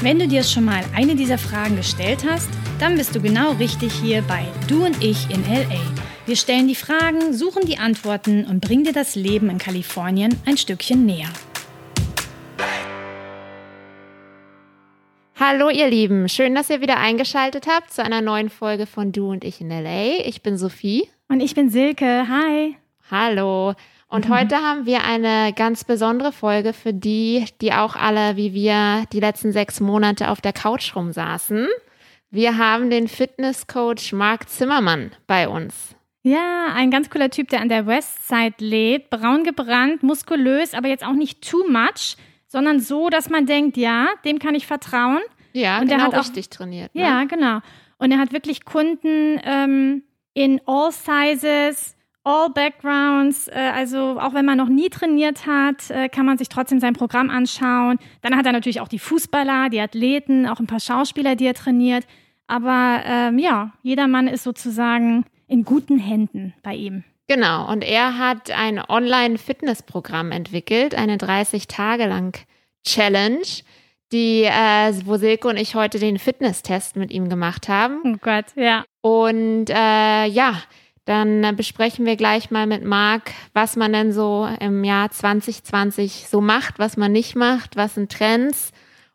Wenn du dir schon mal eine dieser Fragen gestellt hast, dann bist du genau richtig hier bei Du und ich in LA. Wir stellen die Fragen, suchen die Antworten und bringen dir das Leben in Kalifornien ein Stückchen näher. Hallo ihr Lieben, schön, dass ihr wieder eingeschaltet habt zu einer neuen Folge von Du und ich in LA. Ich bin Sophie. Und ich bin Silke. Hi. Hallo. Und mhm. heute haben wir eine ganz besondere Folge für die, die auch alle wie wir die letzten sechs Monate auf der Couch rumsaßen. Wir haben den Fitnesscoach Marc Zimmermann bei uns. Ja, ein ganz cooler Typ, der an der Westside lebt. Braun gebrannt, muskulös, aber jetzt auch nicht too much sondern so, dass man denkt, ja, dem kann ich vertrauen. Ja, und genau der hat auch, richtig trainiert. Ne? Ja, genau. Und er hat wirklich Kunden ähm, in all sizes, all backgrounds. Äh, also auch wenn man noch nie trainiert hat, äh, kann man sich trotzdem sein Programm anschauen. Dann hat er natürlich auch die Fußballer, die Athleten, auch ein paar Schauspieler, die er trainiert. Aber ähm, ja, jeder Mann ist sozusagen in guten Händen bei ihm. Genau, und er hat ein Online-Fitnessprogramm entwickelt, eine 30 Tage lang Challenge, die, äh, wo Silke und ich heute den Fitnesstest mit ihm gemacht haben. Oh Gott, ja. Und äh, ja, dann besprechen wir gleich mal mit Marc, was man denn so im Jahr 2020 so macht, was man nicht macht, was sind Trends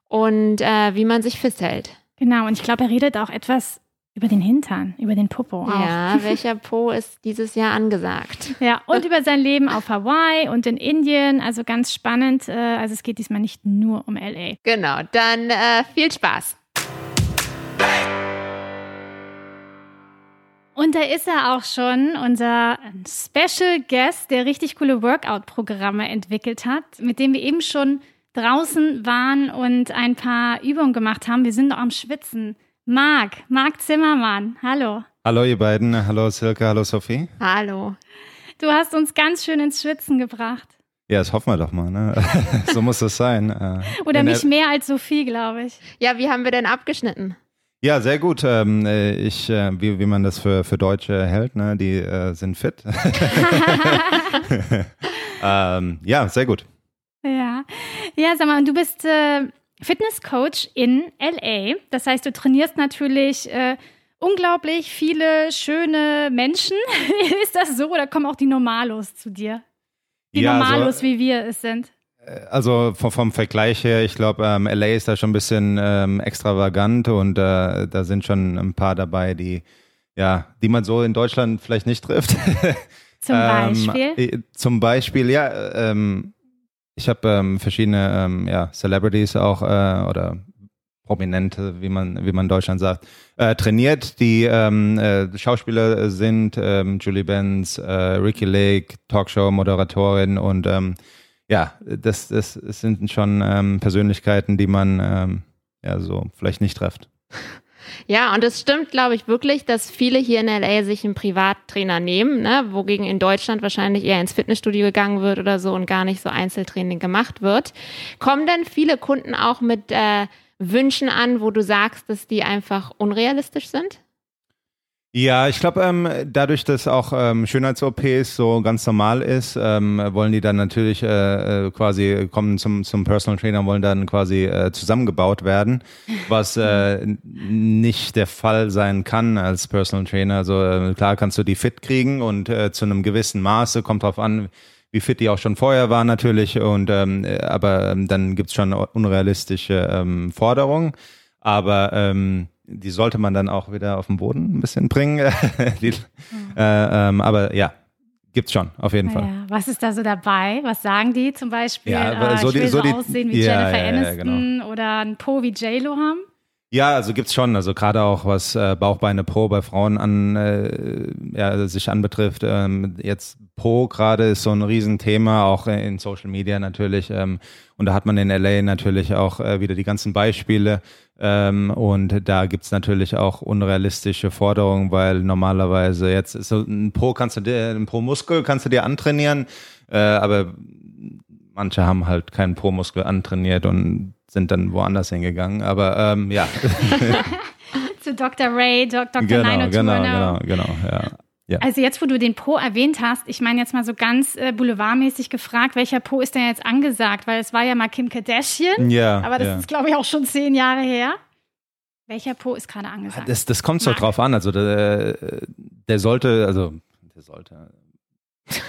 und äh, wie man sich festhält. Genau, und ich glaube, er redet auch etwas über den Hintern, über den Popo auch. Ja, welcher Po ist dieses Jahr angesagt? Ja, und über sein Leben auf Hawaii und in Indien. Also ganz spannend. Äh, also es geht diesmal nicht nur um LA. Genau, dann äh, viel Spaß. Und da ist er auch schon, unser Special Guest, der richtig coole Workout-Programme entwickelt hat, mit dem wir eben schon draußen waren und ein paar Übungen gemacht haben. Wir sind noch am Schwitzen. Marc, Marc Zimmermann, hallo. Hallo ihr beiden, hallo Silke, hallo Sophie. Hallo. Du hast uns ganz schön ins Schwitzen gebracht. Ja, das hoffen wir doch mal, ne? so muss es sein. Äh, Oder mich mehr als Sophie, glaube ich. Ja, wie haben wir denn abgeschnitten? Ja, sehr gut. Ähm, äh, ich, äh, wie, wie man das für, für Deutsche hält, ne? Die äh, sind fit. ähm, ja, sehr gut. Ja. Ja, sag mal, du bist äh, Fitnesscoach in LA. Das heißt, du trainierst natürlich unglaublich viele schöne Menschen. ist das so oder kommen auch die Normalos zu dir? Die ja, Normalos, also, wie wir es sind. Äh, also vom, Vergleich her, ich glaube, ähm, LA ist da schon ein bisschen ähm, extravagant und äh, da sind schon ein paar dabei, die ja, die man so in Deutschland vielleicht nicht trifft. Zum ähm, Beispiel? Ähm, zum Beispiel, ja, ähm, ich habe ähm, verschiedene ja, Celebrities auch äh, oder Prominente, wie man, wie man in Deutschland sagt, äh, trainiert, die ähm, äh, Schauspieler sind, ähm, Julie Benz, äh, Ricky Lake, Talkshow-Moderatorin und ähm, ja, das, das, sind schon ähm, Persönlichkeiten, die man ähm, ja so vielleicht nicht trifft. Ja, und es stimmt, glaube ich, wirklich, dass viele hier in LA sich einen Privattrainer nehmen, ne? wogegen in Deutschland wahrscheinlich eher ins Fitnessstudio gegangen wird oder so und gar nicht so Einzeltraining gemacht wird. Kommen denn viele Kunden auch mit äh, Wünschen an, wo du sagst, dass die einfach unrealistisch sind? Ja, ich glaube, ähm, dadurch, dass auch ähm, Schönheits-OPs so ganz normal ist, ähm, wollen die dann natürlich äh, äh, quasi kommen zum, zum Personal Trainer, wollen dann quasi äh, zusammengebaut werden, was äh, nicht der Fall sein kann als Personal Trainer. Also äh, klar kannst du die fit kriegen und äh, zu einem gewissen Maße, kommt drauf an, wie fit die auch schon vorher waren natürlich, und ähm, äh, aber ähm, dann gibt's schon unrealistische ähm, Forderungen. Aber ähm, die sollte man dann auch wieder auf den Boden ein bisschen bringen. die, mhm. äh, ähm, aber ja, gibt's schon, auf jeden Fall. Ja. Was ist da so dabei? Was sagen die zum Beispiel? Ja, äh, so will die, so, so die, aussehen wie ja, Jennifer Aniston genau. oder ein Po wie J-Lo haben? Ja, also gibt's schon, also gerade auch was äh, Bauchbeine Pro bei Frauen an äh, ja, sich anbetrifft. Ähm, jetzt Po gerade ist so ein Riesenthema, auch in Social Media natürlich. Ähm, und da hat man in LA natürlich auch äh, wieder die ganzen Beispiele. Ähm, und da gibt's natürlich auch unrealistische Forderungen, weil normalerweise jetzt ist so ein Po kannst du dir, ein Po-Muskel kannst du dir antrainieren, äh, aber manche haben halt keinen Po-Muskel antrainiert und sind dann woanders hingegangen. Aber ähm, ja. Zu Dr. Ray, Dr. genau, Nino genau, genau, genau, ja. Ja. Also jetzt, wo du den Po erwähnt hast, ich meine jetzt mal so ganz äh, boulevardmäßig gefragt, welcher Po ist denn jetzt angesagt? Weil es war ja mal Kim Kardashian, Ja, aber das ja. ist, glaube ich, auch schon zehn Jahre her. Welcher Po ist gerade angesagt? Das, das kommt so drauf an. Also der, der sollte, also der sollte.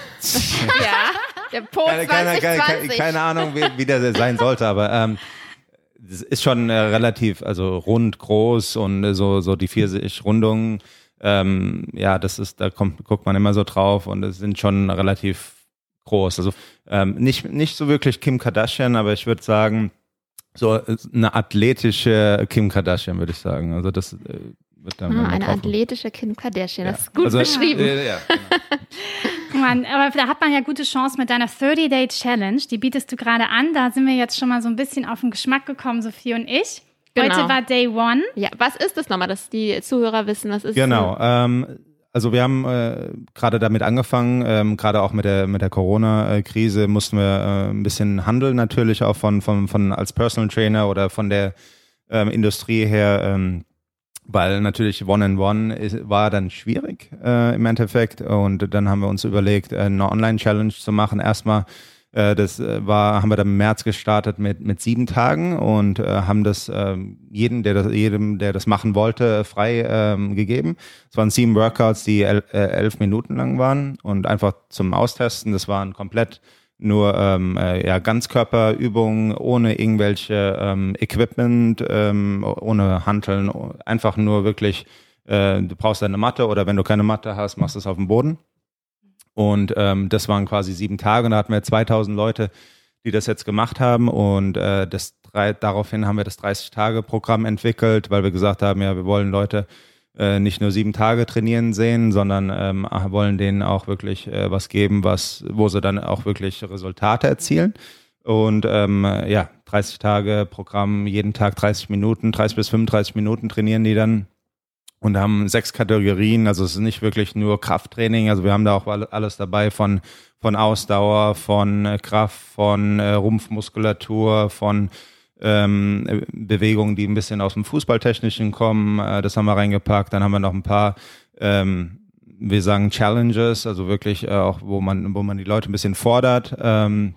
Ja, der Po keine, keine, keine, 2020. keine Ahnung, wie, wie der sein sollte, aber ähm, ist schon äh, relativ, also rund, groß und äh, so, so die Pfirsich-Rundungen. Ähm, ja, das ist, da kommt, guckt man immer so drauf und es sind schon relativ groß. Also ähm, nicht, nicht so wirklich Kim Kardashian, aber ich würde sagen, so äh, eine athletische Kim Kardashian, würde ich sagen. Also das äh, wird dann Ah, eine athletische Kim Kardashian, Ja. das ist gut Also, beschrieben. äh, ja, genau. Mann, aber da hat man ja gute Chance mit deiner 30-Day-Challenge. Die bietest du gerade an. Da sind wir jetzt schon mal so ein bisschen auf den Geschmack gekommen, Sophie und ich. Heute Genau. war Day One. Ja, was ist das nochmal, dass die Zuhörer wissen, was ist Genau. Ähm, also wir haben äh, gerade damit angefangen, ähm, gerade auch mit der mit der Corona-Krise mussten wir äh, ein bisschen handeln natürlich auch von von von als Personal Trainer oder von der ähm, Industrie her, ähm, weil natürlich One and One ist, war dann schwierig äh, im Endeffekt und dann haben wir uns überlegt, äh, eine Online-Challenge zu machen. Erstmal äh, das äh, war, haben wir dann im März gestartet mit, mit sieben Tagen und äh, haben das ähm, jeden, der das, jedem, der das machen wollte, frei ähm, gegeben. Es waren sieben Workouts, die el äh, elf Minuten lang waren und einfach zum Austesten. Das waren komplett nur ähm, äh, ja, Ganzkörperübungen ohne irgendwelche ähm, Equipment, ähm, ohne Hanteln, einfach nur wirklich, äh, du brauchst eine Matte oder wenn du keine Matte hast, machst du es auf dem Boden. Und ähm, das waren quasi sieben Tage und da hatten wir 2000 Leute, die das jetzt gemacht haben und äh, das drei, daraufhin haben wir das 30-Tage-Programm entwickelt, weil wir gesagt haben, ja, wir wollen Leute äh, nicht nur sieben Tage trainieren sehen, sondern ähm, wollen denen auch wirklich äh, was geben, was, wo sie dann auch wirklich Resultate erzielen. Und ähm, ja, 30 Tage Programm, jeden Tag 30 Minuten, 30 bis 35 Minuten trainieren die dann und haben sechs Kategorien. Also es ist nicht wirklich nur Krafttraining. Also wir haben da auch all- alles dabei von von Ausdauer, von äh, Kraft, von äh, Rumpfmuskulatur, von ähm, äh, Bewegungen, die ein bisschen aus dem Fußballtechnischen kommen. Äh, das haben wir reingepackt. Dann haben wir noch ein paar, ähm, wir sagen Challenges, also wirklich äh, auch, wo man, wo man die Leute ein bisschen fordert. Ähm,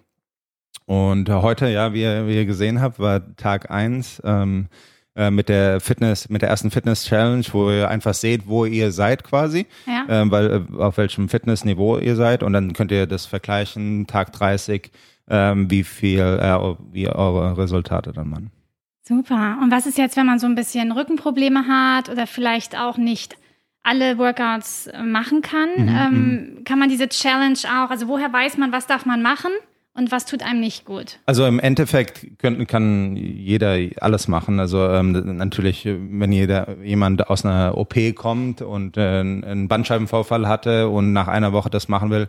und heute, ja, wie ihr, wie ihr gesehen habt, war Tag eins ähm, äh, mit der Fitness, mit der ersten Fitness Challenge, wo ihr einfach seht, wo ihr seid quasi, Ja. ähm, weil äh, auf welchem Fitnessniveau ihr seid und dann könnt ihr das vergleichen, Tag 30, ähm, wie viel, äh, wie eure Resultate dann waren. Super. Und was ist jetzt, wenn man so ein bisschen Rückenprobleme hat oder vielleicht auch nicht alle Workouts äh, machen kann? Mhm, ähm, kann man diese Challenge auch, also woher weiß man, was darf man machen und was tut einem nicht gut? Also im Endeffekt können, kann jeder alles machen. Also ähm, natürlich, wenn jeder jemand aus einer OP kommt und äh, einen Bandscheibenvorfall hatte und nach einer Woche das machen will,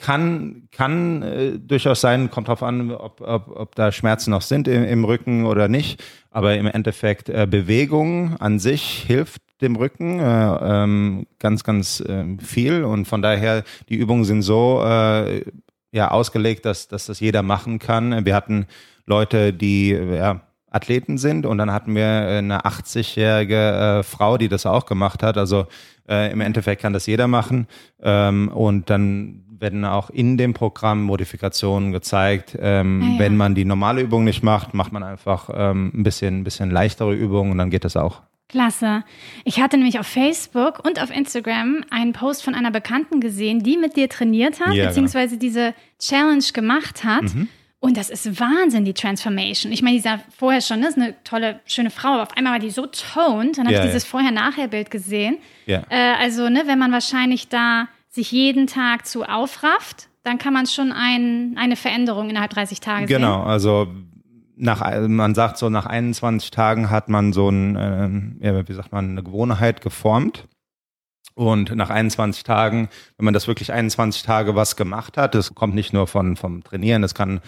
kann kann äh, durchaus sein. Kommt drauf an, ob, ob, ob da Schmerzen noch sind im, im Rücken oder nicht. Aber im Endeffekt äh, Bewegung an sich hilft dem Rücken äh, ähm, ganz ganz ähm, viel und von daher die Übungen sind so äh, ja ausgelegt, dass, dass das jeder machen kann. Wir hatten Leute, die ja, Athleten sind und dann hatten wir eine 80-jährige äh, Frau, die das auch gemacht hat. Also äh, im Endeffekt kann das jeder machen. Ähm, und dann werden auch in dem Programm Modifikationen gezeigt. Ähm, Ah ja. Wenn man die normale Übung nicht macht, macht man einfach ähm, ein bisschen, ein bisschen leichtere Übungen und dann geht das auch. Klasse. Ich hatte nämlich auf Facebook und auf Instagram einen Post von einer Bekannten gesehen, die mit dir trainiert hat, Ja, genau. Mhm. beziehungsweise diese Challenge gemacht hat. Und das ist Wahnsinn, die Transformation. Ich meine, die sah vorher schon, das ist eine tolle, schöne Frau, aber auf einmal war die so toned. Dann habe Ja, ich ja. dieses Vorher-Nachher-Bild gesehen. Ja. Äh, also, ne, wenn man wahrscheinlich da sich jeden Tag zu aufrafft, dann kann man schon ein, eine Veränderung innerhalb 30 Tage sehen. Genau, also nach, man sagt so, nach 21 Tagen hat man so ein, äh, ja, wie sagt man, eine Gewohnheit geformt. Und nach 21 Tagen, wenn man das wirklich 21 Tage was gemacht hat, das kommt nicht nur von, vom Trainieren, das kann,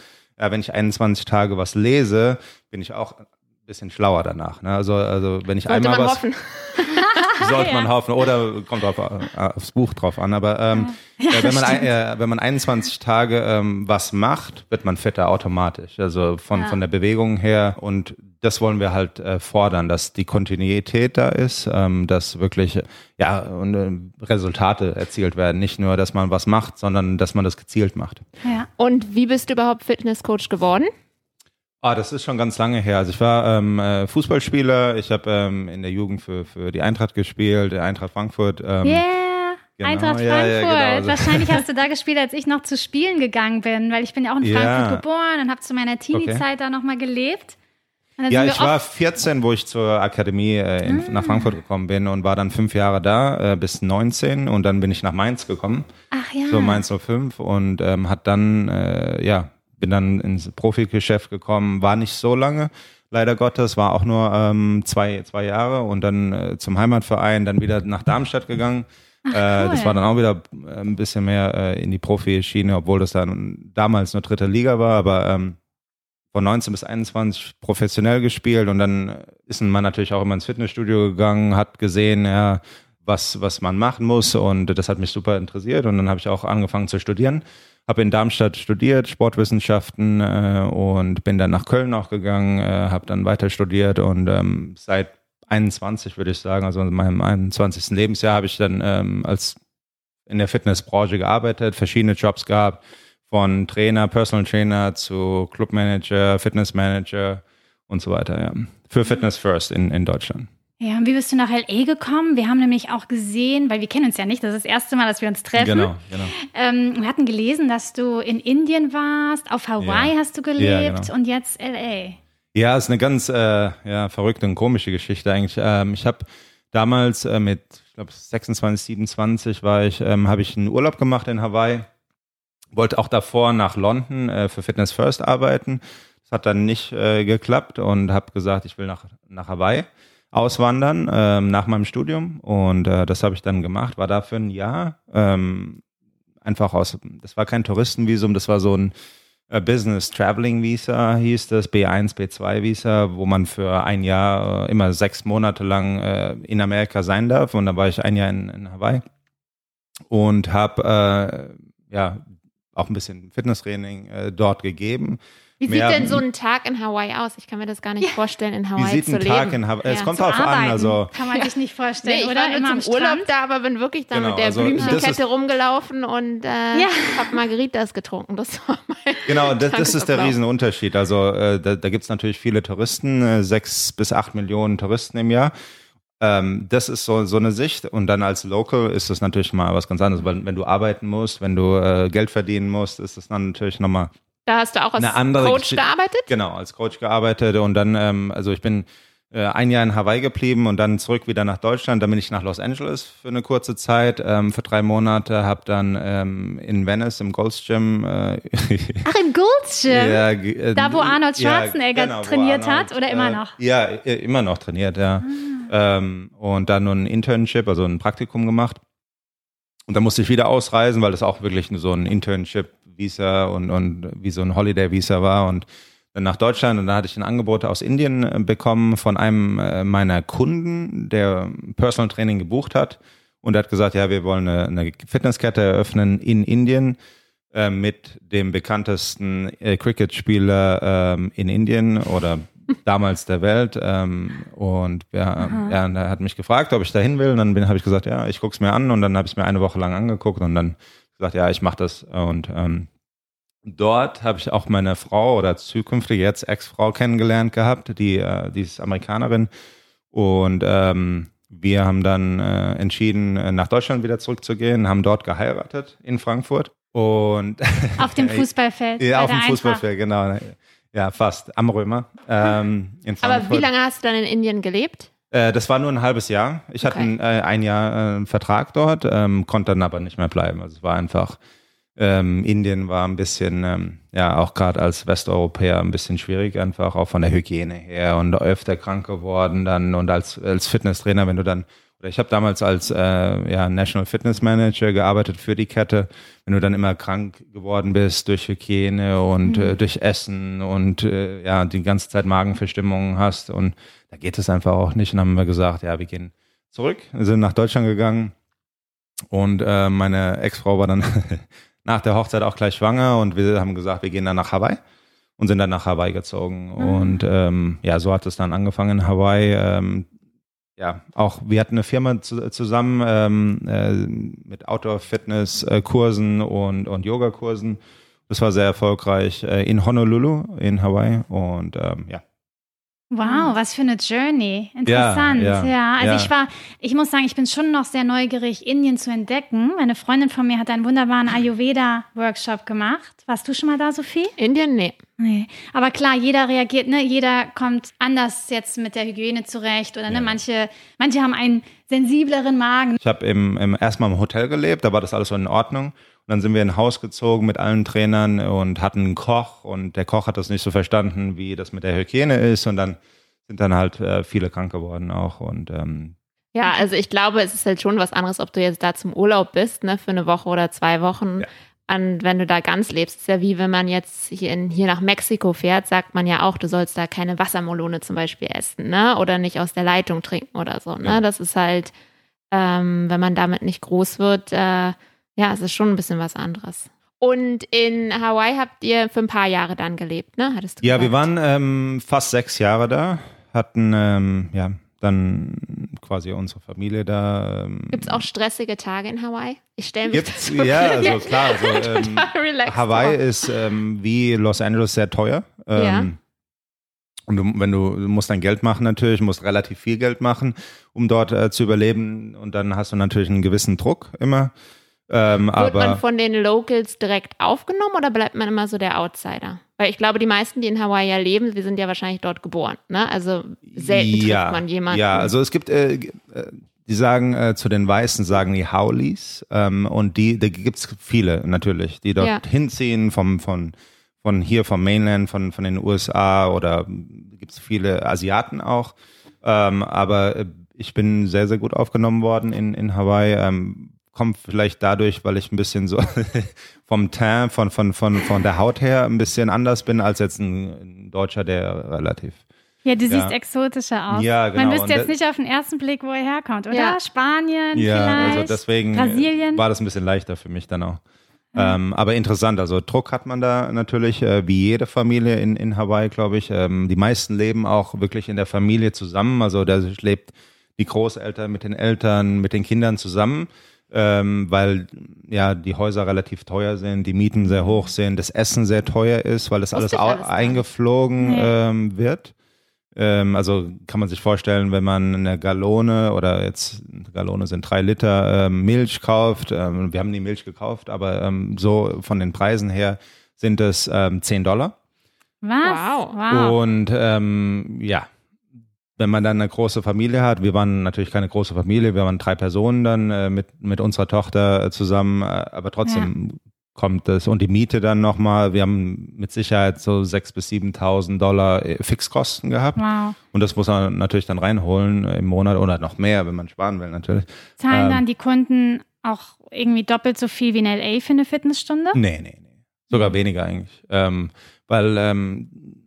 ja, wenn ich 21 Tage was lese, bin ich auch ein bisschen schlauer danach. Ne? Also, also wenn ich Sollte einmal was. hoffen. Sollte man hoffen. Oder kommt drauf, äh, aufs Buch drauf an. Aber ähm, äh, wenn, man, äh, wenn man 21 Tage ähm, was macht, wird man fitter automatisch. Also von, Ja. von der Bewegung her. Und das wollen wir halt äh, fordern, dass die Kontinuität da ist, ähm, dass wirklich ja und, äh, Resultate erzielt werden. Nicht nur, dass man was macht, sondern dass man das gezielt macht. Ja. Und wie bist du überhaupt Fitnesscoach geworden? Ah, das ist schon ganz lange her. Also ich war ähm, äh, Fußballspieler. Ich habe ähm, in der Jugend für, für die Eintracht gespielt, der Eintracht Frankfurt. Ähm, Yeah. genau, Eintracht ja, Frankfurt. ja, genau. Also- Wahrscheinlich hast du da gespielt, als ich noch zu Spielen gegangen bin, weil ich bin ja auch in Ja. Frankfurt geboren und habe zu meiner Teenie-Zeit da nochmal gelebt. Ja, ich war oft- 14, wo ich zur Akademie äh, in, nach Frankfurt gekommen bin und war dann fünf Jahre da, äh, bis 19 und dann bin ich nach Mainz gekommen, Ach ja. so Mainz 05 und ähm, hat dann, äh, ja, bin dann ins Profigeschäft gekommen, war nicht so lange, leider Gottes, war auch nur ähm, zwei, zwei Jahre und dann äh, zum Heimatverein, dann wieder nach Darmstadt gegangen. äh, das cool. war dann auch wieder äh, ein bisschen mehr äh, in die Profi-Schiene, obwohl das dann damals nur dritte Liga war, aber ähm, von 19 bis 21 professionell gespielt und dann ist man natürlich auch immer ins Fitnessstudio gegangen, hat gesehen, ja, was, was man machen muss und das hat mich super interessiert und dann habe ich auch angefangen zu studieren. Habe in Darmstadt studiert, Sportwissenschaften äh, und bin dann nach Köln auch gegangen, äh, habe dann weiter studiert und ähm, seit 21 würde ich sagen, also in meinem 21. Lebensjahr habe ich dann ähm, als in der Fitnessbranche gearbeitet, verschiedene Jobs gehabt, von Trainer, Personal Trainer zu Clubmanager, Fitnessmanager und so weiter, ja. Für Fitness First in, in Deutschland. Ja, und wie bist du nach LA gekommen? Wir haben nämlich auch gesehen, weil wir kennen uns ja nicht, das ist das erste Mal, dass wir uns treffen. Genau, genau. Ähm, wir hatten gelesen, dass du in Indien warst, auf Hawaii Ja. hast du gelebt genau. und jetzt LA. Ja, ist eine ganz äh, ja, verrückte und komische Geschichte eigentlich. Ähm, ich habe damals äh, mit, ich glaube 26, 27 war ich, ähm, habe ich einen Urlaub gemacht in Hawaii. Wollte auch davor nach London äh, für Fitness First arbeiten. Das hat dann nicht äh, geklappt und habe gesagt, ich will nach, nach Hawaii auswandern ähm, nach meinem Studium und äh, das habe ich dann gemacht, war da für ein Jahr ähm, einfach aus, das war kein Touristenvisum, das war so ein äh, Business Traveling Visa hieß das, B1, B2 Visa, wo man für ein Jahr äh, immer sechs Monate lang äh, in Amerika sein darf. Und da war ich ein Jahr in, in Hawaii und habe äh, ja auch ein bisschen Fitnesstraining dort gegeben. Wie sieht denn so ein Tag in Hawaii aus? Ich kann mir das gar nicht vorstellen, in Wie Hawaii sieht zu ein Tag leben. in Hawaii? Es Ja. kommt drauf an, also kann man sich nicht vorstellen, Nee, ich oder? war nur zum Urlaub Strand. da, aber bin wirklich da Genau, mit der also Blümchenkette rumgelaufen und äh, Ja. hab Margaritas getrunken. Das war mein Genau, das, das ist der. Riesenunterschied. Also äh, da, da gibt es natürlich viele Touristen, äh, sechs bis acht Millionen Touristen im Jahr. Ähm, das ist so, so eine Sicht. Und dann als Local ist das natürlich mal was ganz anderes. Weil wenn du arbeiten musst, wenn du äh, Geld verdienen musst, ist das dann natürlich nochmal Da hast du auch als Coach Geschi- gearbeitet? Genau, als Coach gearbeitet und dann, ähm, also ich bin äh, ein Jahr in Hawaii geblieben und dann zurück wieder nach Deutschland. Dann bin ich nach Los Angeles für eine kurze Zeit, ähm, für drei Monate, habe dann ähm, in Venice im Gold's Gym äh, Ach, im Gold's Gym? ja, äh, Da, wo Arnold ja, Schwarzenegger genau, wo trainiert Arnold, hat oder immer äh, noch? Ja, immer noch trainiert, ja. Ähm, und dann nur ein Internship, also ein Praktikum gemacht. Und dann musste ich wieder ausreisen, weil das auch wirklich so ein Internship-Visa und, und wie so ein Holiday-Visa war. Und dann nach Deutschland und da hatte ich ein Angebot aus Indien äh, bekommen von einem äh, meiner Kunden, der Personal Training gebucht hat. Und hat gesagt, ja, wir wollen eine, eine Fitnesskette eröffnen in Indien äh, mit dem bekanntesten äh, Cricket-Spieler ähm, in Indien oder damals der Welt. Ähm, und ja, er hat mich gefragt, ob ich da hin will. Und dann habe ich gesagt, ja, ich gucke es mir an. Und dann habe ich es mir eine Woche lang angeguckt und dann gesagt, ja, ich mache das. Und ähm, dort habe ich auch meine Frau oder zukünftige jetzt Ex-Frau kennengelernt gehabt, die, äh, die ist Amerikanerin. Und ähm, wir haben dann äh, entschieden, äh, nach Deutschland wieder zurückzugehen, haben dort geheiratet in Frankfurt. Und Auf dem Fußballfeld. ja, auf dem. Fußballfeld, genau. Ja, fast. Am Römer. Ähm, Aber wie lange hast du dann in Indien gelebt? Äh, das war nur ein halbes Jahr. Ich hatte Okay. ein, äh, ein Jahr äh, Vertrag dort, ähm, konnte dann aber nicht mehr bleiben. Also es war einfach, Ähm, Indien war ein bisschen, ähm, ja, auch gerade als Westeuropäer ein bisschen schwierig, einfach auch von der Hygiene her und öfter krank geworden dann und als, als Fitnesstrainer, wenn du dann, ich habe damals als äh, ja, National Fitness Manager gearbeitet für die Kette, wenn du dann immer krank geworden bist durch Hygiene und mhm. äh, durch Essen und äh, ja, die ganze Zeit Magenverstimmungen hast und da geht es einfach auch nicht und dann haben wir gesagt, ja, wir gehen zurück, wir sind nach Deutschland gegangen und äh, meine Ex-Frau war dann nach der Hochzeit auch gleich schwanger und wir haben gesagt, wir gehen dann nach Hawaii und sind dann nach Hawaii gezogen. Mhm. Und ähm, ja, so hat es dann angefangen in Hawaii. Ähm, ja, auch wir hatten eine Firma zu, zusammen ähm, äh, mit Outdoor-Fitness-Kursen und, und Yoga-Kursen. Das war sehr erfolgreich äh, in Honolulu in Hawaii und ähm, ja, Wow, was für eine Journey. Interessant. Ja, ja, ja. also ja. ich war, ich muss sagen, ich bin schon noch sehr neugierig, Indien zu entdecken. Meine Freundin von mir hat einen wunderbaren Ayurveda-Workshop gemacht. Warst du schon mal da, Sophie? Indien, nee. Nee. Aber klar, jeder reagiert, ne? Jeder kommt anders jetzt mit der Hygiene zurecht. Oder ne, manche, manche haben einen sensibleren Magen. Ich habe im, im erstmal im Hotel gelebt, da war das alles so in Ordnung. Und dann sind wir in ein Haus gezogen mit allen Trainern und hatten einen Koch und der Koch hat das nicht so verstanden, wie das mit der Hygiene ist und dann sind dann halt äh, viele krank geworden auch und ähm, ja, also ich glaube, es ist halt schon was anderes, ob du jetzt da zum Urlaub bist, ne, für eine Woche oder zwei Wochen. Ja. Und wenn du da ganz lebst, ist ja wie wenn man jetzt hier, in, hier nach Mexiko fährt, sagt man ja auch, du sollst da keine Wassermelone zum Beispiel essen, ne? Oder nicht aus der Leitung trinken oder so. Ne? Ja. Das ist halt, ähm, wenn man damit nicht groß wird, äh, ja, es ist schon ein bisschen was anderes. Und in Hawaii habt ihr für ein paar Jahre dann gelebt, ne? Hattest du ja, gesagt? wir waren ähm, fast sechs Jahre da, hatten ähm, ja dann quasi unsere Familie da. Ähm, Gibt es auch stressige Tage in Hawaii? Ich stelle mir das so Ja, also klar. Also, ähm, Hawaii vor. ist ähm, wie Los Angeles sehr teuer. Ähm, ja. Und du, wenn du, du musst dein Geld machen natürlich, musst relativ viel Geld machen, um dort äh, zu überleben. Und dann hast du natürlich einen gewissen Druck immer. Ähm, Wird aber, man von den Locals direkt aufgenommen oder bleibt man immer so der Outsider? Weil ich glaube, die meisten, die in Hawaii ja leben, wir sind ja wahrscheinlich dort geboren. Ne? Also selten ja, trifft man jemanden. Ja, also es gibt, äh, äh, die sagen äh, zu den Weißen, sagen die Howleys. Ähm, und die, da gibt es viele natürlich, die dort ja. hinziehen vom, von, von hier, vom Mainland, von, von den USA oder gibt es viele Asiaten auch. Ähm, aber äh, ich bin sehr, sehr gut aufgenommen worden in, in Hawaii. Ähm, kommt vielleicht dadurch, weil ich ein bisschen so vom Teint, von, von, von, von der Haut her ein bisschen anders bin als jetzt ein, Deutscher, der relativ. Ja, du siehst exotischer aus. Ja, genau. Man wüsste jetzt nicht auf den ersten Blick, wo er herkommt, oder? Ja. Spanien, ja, also vielleicht, also deswegen Brasilien. war das ein bisschen leichter für mich dann auch. Ähm, aber interessant, also Druck hat man da natürlich, äh, wie jede Familie in, in Hawaii, glaube ich. Ähm, die meisten leben auch wirklich in der Familie zusammen. Also da lebt die Großeltern mit den Eltern, mit den Kindern zusammen ähm, weil ja die Häuser relativ teuer sind, die Mieten sehr hoch sind, das Essen sehr teuer ist, weil das alles, alles eingeflogen nee. ähm, wird. Ähm, also kann man sich vorstellen, wenn man eine Gallone oder jetzt eine Gallone sind drei Liter ähm, Milch kauft, ähm, wir haben die Milch gekauft, aber ähm, so von den Preisen her sind es ähm, 10 Dollar. Was? Wow. wow. Und ähm, ja, wenn man dann eine große Familie hat, wir waren natürlich keine große Familie, wir waren drei Personen dann äh, mit, mit unserer Tochter äh, zusammen, äh, aber trotzdem ja. kommt das und die Miete dann nochmal, wir haben mit Sicherheit so 6.000 bis 7.000 Dollar äh, Fixkosten gehabt wow. und das muss man natürlich dann reinholen im Monat oder noch mehr, wenn man sparen will natürlich. Zahlen ähm, dann die Kunden auch irgendwie doppelt so viel wie in L.A. für eine Fitnessstunde? Nee, nee, nee. Sogar weniger eigentlich. Ähm, weil ähm,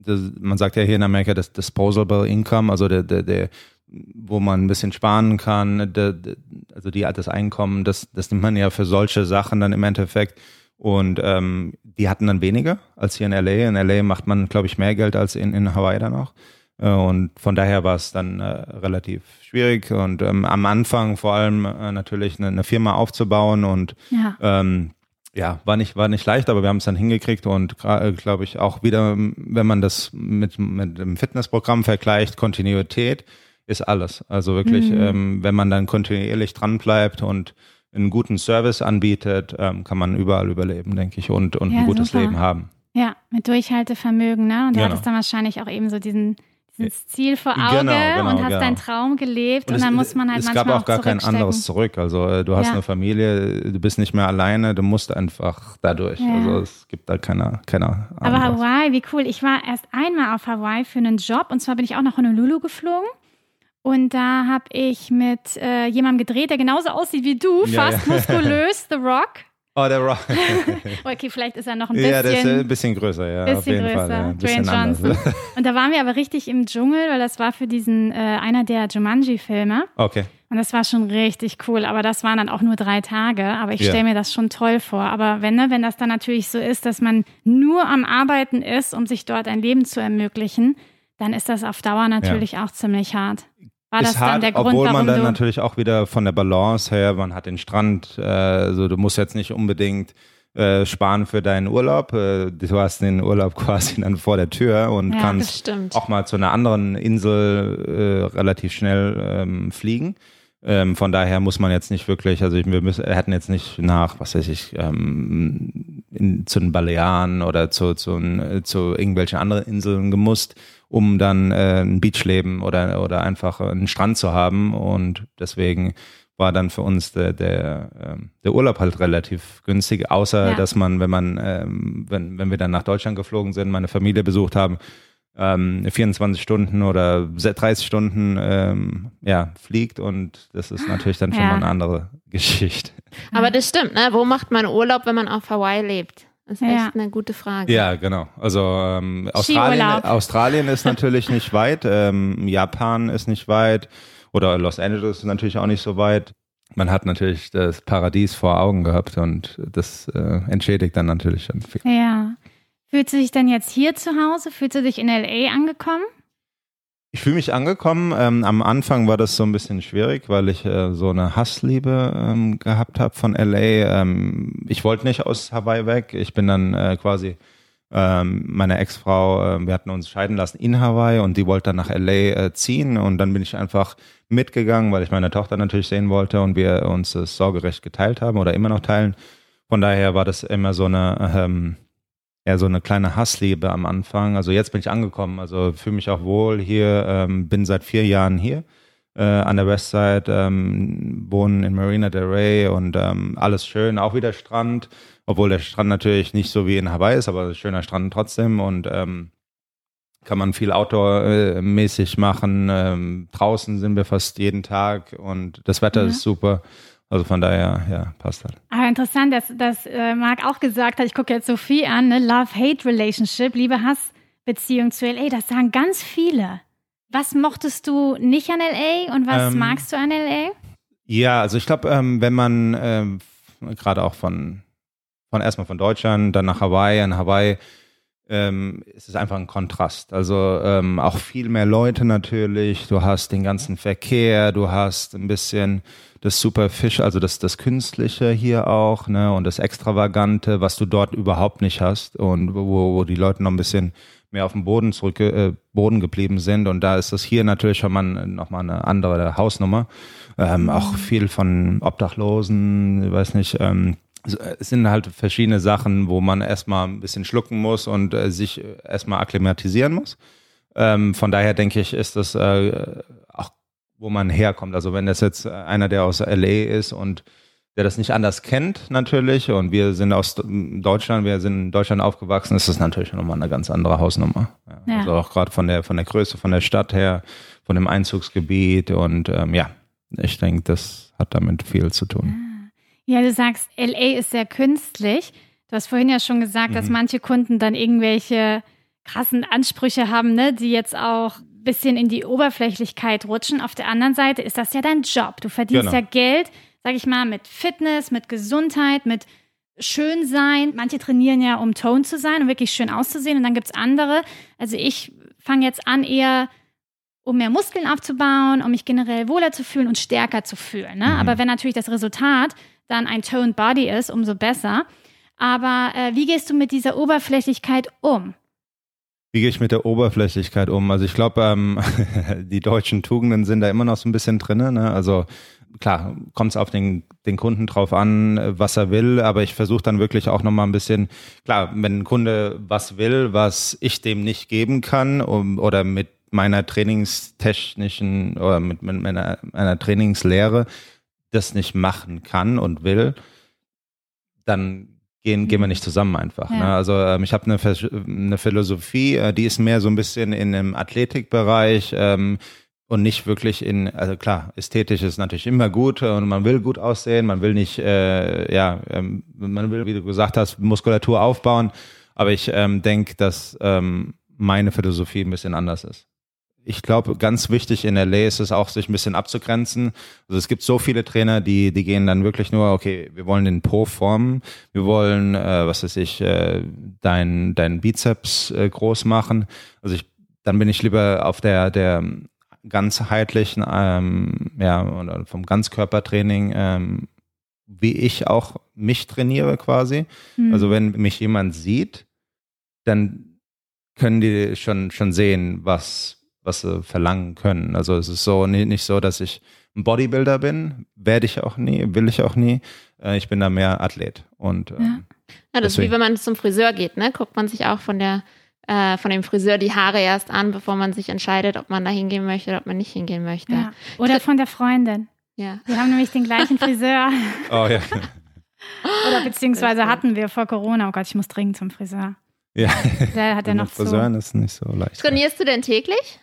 das, man sagt ja hier in Amerika das Disposable Income, also der, der, der wo man ein bisschen sparen kann, der, der, also die das Einkommen, das, das nimmt man ja für solche Sachen dann im Endeffekt. Und ähm, die hatten dann weniger als hier in LA. In LA macht man, glaube ich, mehr Geld als in, in Hawaii dann auch. Äh, und von daher war es dann äh, relativ schwierig. Und ähm, am Anfang vor allem äh, natürlich eine, eine, Firma aufzubauen und ja. ähm, ja, war nicht, war nicht leicht, aber wir haben es dann hingekriegt und äh, glaube ich auch wieder, wenn man das mit, mit dem Fitnessprogramm vergleicht, Kontinuität ist alles. Also wirklich, mhm. ähm, wenn man dann kontinuierlich dran bleibt und einen guten Service anbietet, ähm, kann man überall überleben, denke ich, und, und ja, ein gutes super. Leben haben. Ja, mit Durchhaltevermögen, ne? Und du genau. hattest dann wahrscheinlich auch eben so diesen das Ziel vor Auge genau, genau, und hast genau. deinen Traum gelebt und, und dann muss man halt es manchmal gab auch, gar kein anderes zurück. Also äh, du hast ja. eine Familie, du bist nicht mehr alleine, du musst einfach dadurch. Ja. Also es gibt da keine, keine Aber Hawaii, wie cool. Ich war erst einmal auf Hawaii für einen Job und zwar bin ich auch nach Honolulu geflogen. Und da habe ich mit äh, jemandem gedreht, der genauso aussieht wie du, ja, fast muskulös, The Rock. Oh, der Rock. okay, vielleicht ist er noch ein bisschen. Ja, der ist ein bisschen größer, ja. Bisschen auf jeden größer. Fall, ja, ein bisschen Dwayne Johnson. Und da waren wir aber richtig im Dschungel, weil das war für diesen, äh, einer der Jumanji-Filme. Okay. Und das war schon richtig cool. Aber das waren dann auch nur drei Tage. Aber ich stelle ja. mir das schon toll vor. Aber wenn, ne, wenn das dann natürlich so ist, dass man nur am Arbeiten ist, um sich dort ein Leben zu ermöglichen, dann ist das auf Dauer natürlich ja. auch ziemlich hart. War das hart, dann der Grund, obwohl man dann natürlich auch wieder von der Balance her, man hat den Strand, äh, also du musst jetzt nicht unbedingt äh, sparen für deinen Urlaub. Äh, du hast den Urlaub quasi dann vor der Tür und ja, kannst auch mal zu einer anderen Insel äh, relativ schnell ähm, fliegen. Ähm, von daher muss man jetzt nicht wirklich, also wir müssen, hätten jetzt nicht nach, was weiß ich, ähm, in, zu den Balearen oder zu, zu, zu irgendwelchen anderen Inseln gemusst um dann äh, ein Beachleben oder, oder einfach einen Strand zu haben. Und deswegen war dann für uns der, der, ähm, der Urlaub halt relativ günstig, außer ja. dass man, wenn man, ähm, wenn, wenn wir dann nach Deutschland geflogen sind, meine Familie besucht haben, ähm, 24 Stunden oder 30 Stunden ähm, ja, fliegt und das ist natürlich dann schon ja. mal eine andere Geschichte. Aber das stimmt, ne? Wo macht man Urlaub, wenn man auf Hawaii lebt? Das ist ja. echt eine gute Frage. Ja, genau. Also ähm, Australien, Australien ist natürlich nicht weit, ähm, Japan ist nicht weit oder Los Angeles ist natürlich auch nicht so weit. Man hat natürlich das Paradies vor Augen gehabt und das äh, entschädigt dann natürlich schon viel. Ja. Fühlst du dich denn jetzt hier zu Hause? Fühlst du dich in LA angekommen? Ich fühle mich angekommen. Ähm, am Anfang war das so ein bisschen schwierig, weil ich äh, so eine Hassliebe ähm, gehabt habe von LA. Ähm, ich wollte nicht aus Hawaii weg. Ich bin dann äh, quasi ähm, meine Ex-Frau, äh, wir hatten uns scheiden lassen in Hawaii und die wollte dann nach LA äh, ziehen und dann bin ich einfach mitgegangen, weil ich meine Tochter natürlich sehen wollte und wir uns das Sorgerecht geteilt haben oder immer noch teilen. Von daher war das immer so eine ja so eine kleine Hassliebe am Anfang. Also jetzt bin ich angekommen, also fühle mich auch wohl hier, ähm, bin seit vier Jahren hier äh, an der Westside, ähm, wohnen in Marina del Rey und ähm, alles schön, auch wieder Strand, obwohl der Strand natürlich nicht so wie in Hawaii ist, aber schöner Strand trotzdem und ähm, kann man viel outdoor-mäßig machen. Ähm, draußen sind wir fast jeden Tag und das Wetter mhm. ist super. Also von daher, ja, passt halt. Aber interessant, dass, dass äh, Marc auch gesagt hat, ich gucke jetzt Sophie an, ne? Love-Hate-Relationship, Liebe-Hass-Beziehung zu LA, das sagen ganz viele. Was mochtest du nicht an LA und was ähm, magst du an LA? Ja, also ich glaube, ähm, wenn man ähm, gerade auch von, von erstmal von Deutschland, dann nach Hawaii, an Hawaii, ähm, es ist einfach ein Kontrast. Also ähm, auch viel mehr Leute natürlich. Du hast den ganzen Verkehr, du hast ein bisschen das Superfish, also das, das Künstliche hier auch, ne, und das Extravagante, was du dort überhaupt nicht hast und wo, wo die Leute noch ein bisschen mehr auf dem Boden zurück, äh, Boden geblieben sind. Und da ist das hier natürlich schon mal nochmal eine andere Hausnummer. Ähm, auch viel von Obdachlosen, ich weiß nicht, ähm, es sind halt verschiedene Sachen, wo man erstmal ein bisschen schlucken muss und äh, sich erstmal akklimatisieren muss. Ähm, von daher denke ich, ist das äh, wo man herkommt. Also wenn das jetzt einer, der aus LA ist und der das nicht anders kennt natürlich und wir sind aus Deutschland, wir sind in Deutschland aufgewachsen, ist das natürlich nochmal eine ganz andere Hausnummer. Ja, ja. Also auch gerade von der, von der Größe, von der Stadt her, von dem Einzugsgebiet und ähm, ja, ich denke, das hat damit viel zu tun. Ja. Ja, du sagst, LA ist sehr künstlich. Du hast vorhin ja schon gesagt, mhm. dass manche Kunden dann irgendwelche krassen Ansprüche haben, ne, die jetzt auch bisschen in die Oberflächlichkeit rutschen. Auf der anderen Seite ist das ja dein Job. Du verdienst genau. ja Geld, sag ich mal, mit Fitness, mit Gesundheit, mit Schönsein. Manche trainieren ja, um Tone zu sein, um wirklich schön auszusehen. Und dann gibt es andere. Also ich fange jetzt an, eher um mehr Muskeln aufzubauen, um mich generell wohler zu fühlen und stärker zu fühlen. Ne? Mhm. Aber wenn natürlich das Resultat dann ein Toned Body ist, umso besser. Aber äh, wie gehst du mit dieser Oberflächlichkeit um? Wie gehe ich mit der Oberflächlichkeit um? Also ich glaube, ähm, die deutschen Tugenden sind da immer noch so ein bisschen drin. Ne? Also klar, kommt es auf den, den Kunden drauf an, was er will, aber ich versuche dann wirklich auch nochmal ein bisschen, klar, wenn ein Kunde was will, was ich dem nicht geben kann um, oder mit meiner trainingstechnischen oder mit, mit meiner, meiner Trainingslehre das nicht machen kann und will, dann gehen, gehen wir nicht zusammen einfach. Ja. Ne? Also ähm, ich habe eine, eine Philosophie, äh, die ist mehr so ein bisschen in dem Athletikbereich ähm, und nicht wirklich in, also klar, ästhetisch ist natürlich immer gut und man will gut aussehen, man will nicht, äh, ja, ähm, man will, wie du gesagt hast, Muskulatur aufbauen, aber ich ähm, denke, dass ähm, meine Philosophie ein bisschen anders ist ich glaube, ganz wichtig in LA ist es auch, sich ein bisschen abzugrenzen. Also es gibt so viele Trainer, die, die gehen dann wirklich nur, okay, wir wollen den Po formen, wir wollen, äh, was weiß ich, äh, dein, dein Bizeps äh, groß machen. Also ich, dann bin ich lieber auf der, der ganzheitlichen, ähm, ja, oder vom Ganzkörpertraining, ähm, wie ich auch mich trainiere quasi. Mhm. Also wenn mich jemand sieht, dann können die schon, schon sehen, was, was sie verlangen können. Also es ist so nicht so, dass ich ein Bodybuilder bin, werde ich auch nie, will ich auch nie. Äh, ich bin da mehr Athlet. Und, ähm, ja. ja, das ist wie wenn man zum Friseur geht, ne? Guckt man sich auch von der äh, von dem Friseur die Haare erst an, bevor man sich entscheidet, ob man da hingehen möchte oder ob man nicht hingehen möchte. Ja. Oder von der Freundin. Ja. Wir haben nämlich den gleichen Friseur. oh ja. Oder beziehungsweise hatten wir vor Corona, oh Gott, ich muss dringend zum Friseur. Ja. Der hat ja noch Friseuren so. ist nicht so leicht. Trainierst du denn täglich?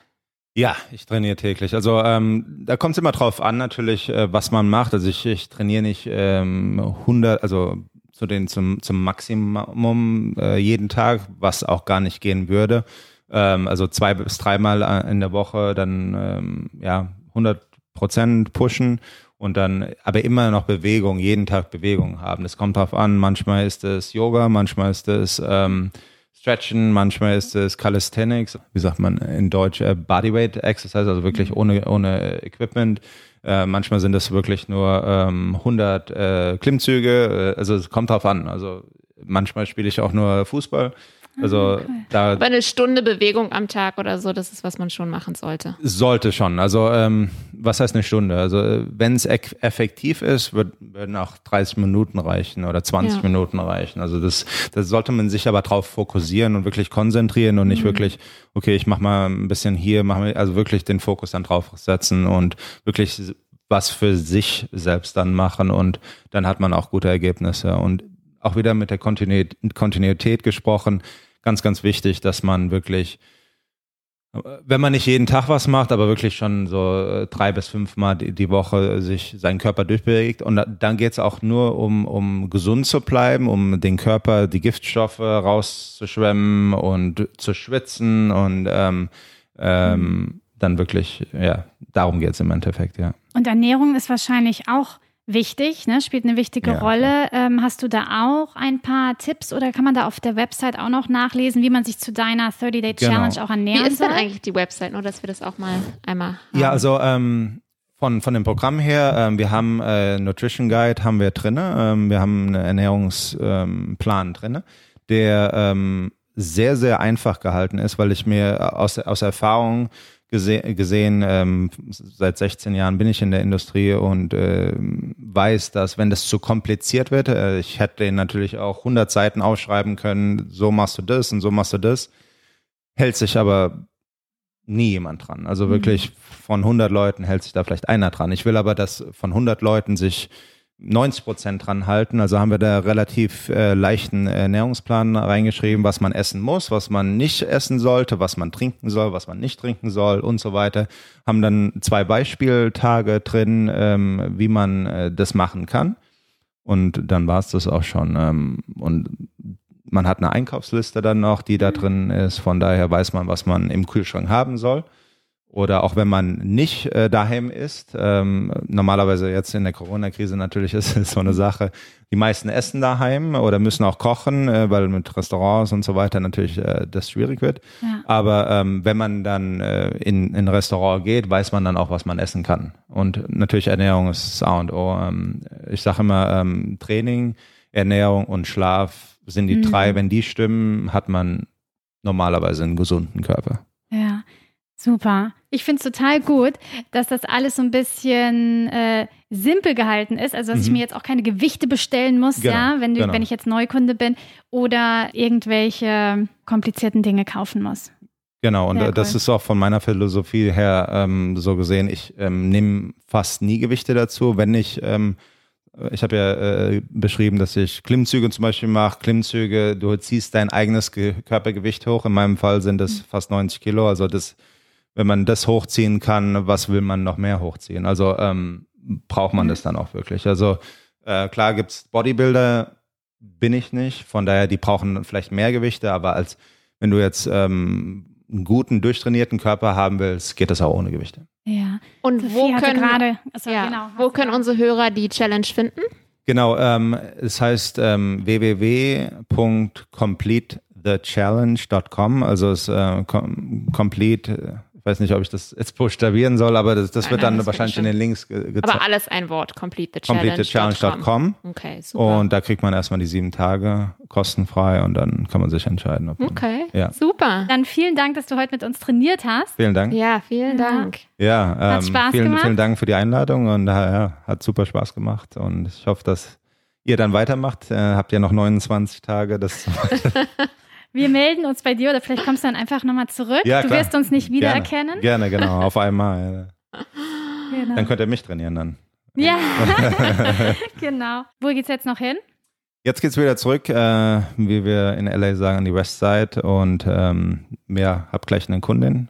Ja, ich trainiere täglich. Also ähm, da kommt es immer drauf an, natürlich, äh, was man macht. Also ich, ich trainiere nicht ähm, 100, also zu den zum zum Maximum äh, jeden Tag, was auch gar nicht gehen würde. Ähm, also zwei bis dreimal äh, in der Woche, dann ähm, ja 100 Prozent pushen und dann aber immer noch Bewegung, jeden Tag Bewegung haben. Das kommt drauf an. Manchmal ist es Yoga, manchmal ist es ähm, Stretchen, manchmal ist es Calisthenics, wie sagt man in Deutsch, äh, Bodyweight Exercise, also wirklich mhm. ohne, ohne Equipment. Äh, manchmal sind es wirklich nur ähm, 100 äh, Klimmzüge, äh, also es kommt drauf an. Also manchmal spiele ich auch nur Fußball. Also ah, okay. da. Aber eine Stunde Bewegung am Tag oder so, das ist, was man schon machen sollte. Sollte schon. Also ähm, was heißt eine Stunde? Also wenn es effektiv ist, wird, würden auch 30 Minuten reichen oder 20 ja. Minuten reichen. Also das, das sollte man sich aber drauf fokussieren und wirklich konzentrieren und nicht mhm. wirklich, okay, ich mach mal ein bisschen hier, mach mal, also wirklich den Fokus dann drauf setzen und wirklich was für sich selbst dann machen und dann hat man auch gute Ergebnisse und auch wieder mit der Kontinuität gesprochen ganz, ganz wichtig, dass man wirklich, wenn man nicht jeden Tag was macht, aber wirklich schon so äh, drei bis fünfmal die, die Woche sich seinen Körper durchbewegt. Und dann geht es auch nur um, um gesund zu bleiben, um den Körper, die Giftstoffe rauszuschwemmen und zu schwitzen und ähm, ähm, mhm. dann wirklich, ja, darum geht es im Endeffekt, ja. Und Ernährung ist wahrscheinlich auch wichtig, ne? spielt eine wichtige ja, Rolle. Ähm, hast du da auch ein paar Tipps oder kann man da auf der Website auch noch nachlesen, wie man sich zu deiner 30-Day-Challenge genau. auch ernähren Wie ist denn eigentlich die Website, nur dass wir das auch mal einmal haben. Ja, also ähm, von, von dem Programm her, ähm, wir haben äh, Nutrition Guide haben wir drinne, ähm, wir haben einen Ernährungsplan ähm, drinne, der ähm, sehr, sehr einfach gehalten ist, weil ich mir aus, aus Erfahrung gese gesehen, ähm, seit 16 Jahren bin ich in der Industrie und äh, weiß, dass wenn das zu kompliziert wird, äh, ich hätte natürlich auch 100 Seiten aufschreiben können, so machst du das und so machst du das, hält sich aber nie jemand dran. Also wirklich mhm. von 100 Leuten hält sich da vielleicht einer dran. Ich will aber, dass von 100 Leuten sich 90 Prozent dran halten. Also haben wir da relativ äh, leichten Ernährungsplan reingeschrieben, was man essen muss, was man nicht essen sollte, was man trinken soll, was man nicht trinken soll und so weiter. Haben dann zwei Beispieltage drin, ähm, wie man äh, das machen kann. Und dann war es das auch schon. Ähm, und man hat eine Einkaufsliste dann noch, die da drin ist. Von daher weiß man, was man im Kühlschrank haben soll. Oder auch wenn man nicht äh, daheim ist, ähm, normalerweise jetzt in der Corona-Krise natürlich ist es so eine Sache, die meisten essen daheim oder müssen auch kochen, äh, weil mit Restaurants und so weiter natürlich äh, das schwierig wird. Ja. Aber ähm, wenn man dann äh, in, in ein Restaurant geht, weiß man dann auch, was man essen kann. Und natürlich Ernährung ist A und O. Ähm, ich sage immer, ähm, Training, Ernährung und Schlaf sind die mhm. drei. Wenn die stimmen, hat man normalerweise einen gesunden Körper. Ja. Super. Ich finde es total gut, dass das alles so ein bisschen äh, simpel gehalten ist. Also, dass mhm. ich mir jetzt auch keine Gewichte bestellen muss, genau, ja, wenn, genau. wenn ich jetzt Neukunde bin oder irgendwelche komplizierten Dinge kaufen muss. Genau, und äh, das cool. ist auch von meiner Philosophie her ähm, so gesehen. Ich ähm, nehme fast nie Gewichte dazu, wenn ich, ähm, ich habe ja äh, beschrieben, dass ich Klimmzüge zum Beispiel mache. Klimmzüge, du ziehst dein eigenes Ge Körpergewicht hoch. In meinem Fall sind es fast 90 Kilo. Also das, wenn man das hochziehen kann, was will man noch mehr hochziehen? Also ähm, braucht man das dann auch wirklich. Also äh, klar gibt's Bodybuilder, bin ich nicht. Von daher, die brauchen vielleicht mehr Gewichte, aber als wenn du jetzt ähm, einen guten, durchtrainierten Körper haben willst, geht das auch ohne Gewichte. Ja. Und Sophie wo können, gerade, also ja, genau, wo können unsere Hörer die Challenge finden? Genau, ähm, es heißt ähm, www.completethechallenge.com, also es äh, com complete, äh, weiß nicht, ob ich das jetzt buchstabieren soll, aber das, das Nein, wird dann das wahrscheinlich in den Links ge Aber gezeigt. alles ein Wort, complete the challenge. Completethechallenge.com Okay, super. und da kriegt man erstmal die sieben Tage kostenfrei und dann kann man sich entscheiden. Ob man, okay, Ja. super. Dann vielen Dank, dass du heute mit uns trainiert hast. Vielen Dank. Ja, vielen. Dank. Ja, ähm, Hat Spaß vielen, gemacht? vielen Dank für die Einladung und äh, ja, hat super Spaß gemacht und ich hoffe, dass ihr dann weitermacht. Äh, habt ihr noch 29 Tage, das zu Wir melden uns bei dir oder vielleicht kommst du dann einfach nochmal zurück. Ja, du klar. wirst uns nicht wiedererkennen. Gerne, genau, auf einmal. Genau. Dann könnt ihr mich trainieren dann. Ja, genau. Wo geht's jetzt noch hin? Jetzt geht's wieder zurück, äh, wie wir in LA sagen, an die Westside und ähm, ja, hab gleich eine Kundin.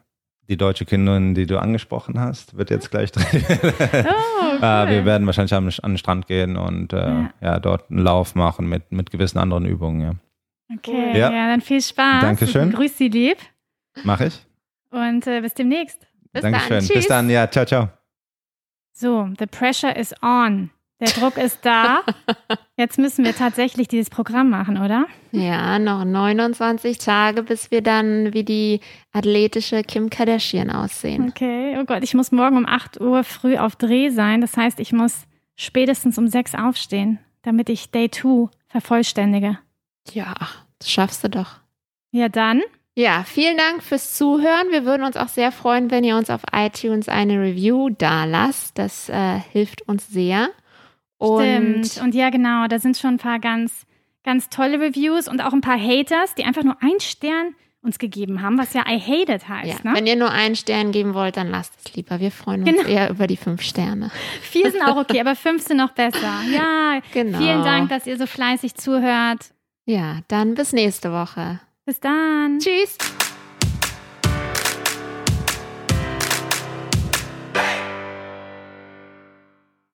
Die deutsche Kundin, die du angesprochen hast, wird jetzt gleich trainieren. Oh, cool. Äh, wir werden wahrscheinlich am, an den Strand gehen und äh, Ja. ja. dort einen Lauf machen mit, mit gewissen anderen Übungen. Ja. Okay, Ja. ja. dann viel Spaß. Dankeschön. Grüß sie lieb Mach ich? und äh, bis demnächst. Bis Dankeschön. dann. Tschüss. Bis dann, ja, ciao, ciao. So, the pressure is on. Der Druck ist da. Jetzt müssen wir tatsächlich dieses Programm machen, oder? Ja, noch 29 Tage, bis wir dann wie die athletische Kim Kardashian aussehen. Okay, oh Gott, ich muss morgen um 8 Uhr früh auf Dreh sein. Das heißt, ich muss spätestens um 6 aufstehen, damit ich Day 2 vervollständige. Ja, das schaffst du doch. Ja, dann. Ja, vielen Dank fürs Zuhören. Wir würden uns auch sehr freuen, wenn ihr uns auf iTunes eine Review da lasst. Das äh, hilft uns sehr. Und Stimmt. Und ja, genau, da sind schon ein paar ganz, ganz tolle Reviews und auch ein paar Haters, die einfach nur einen Stern uns gegeben haben, was ja I hate it ja, heißt. ne? wenn ihr nur einen Stern geben wollt, dann lasst es lieber. Wir freuen uns Genau. eher über die fünf Sterne. Vier sind auch okay, aber fünf sind noch besser. Ja, Genau. vielen Dank, dass ihr so fleißig zuhört. Ja, dann bis nächste Woche. Bis dann. Tschüss.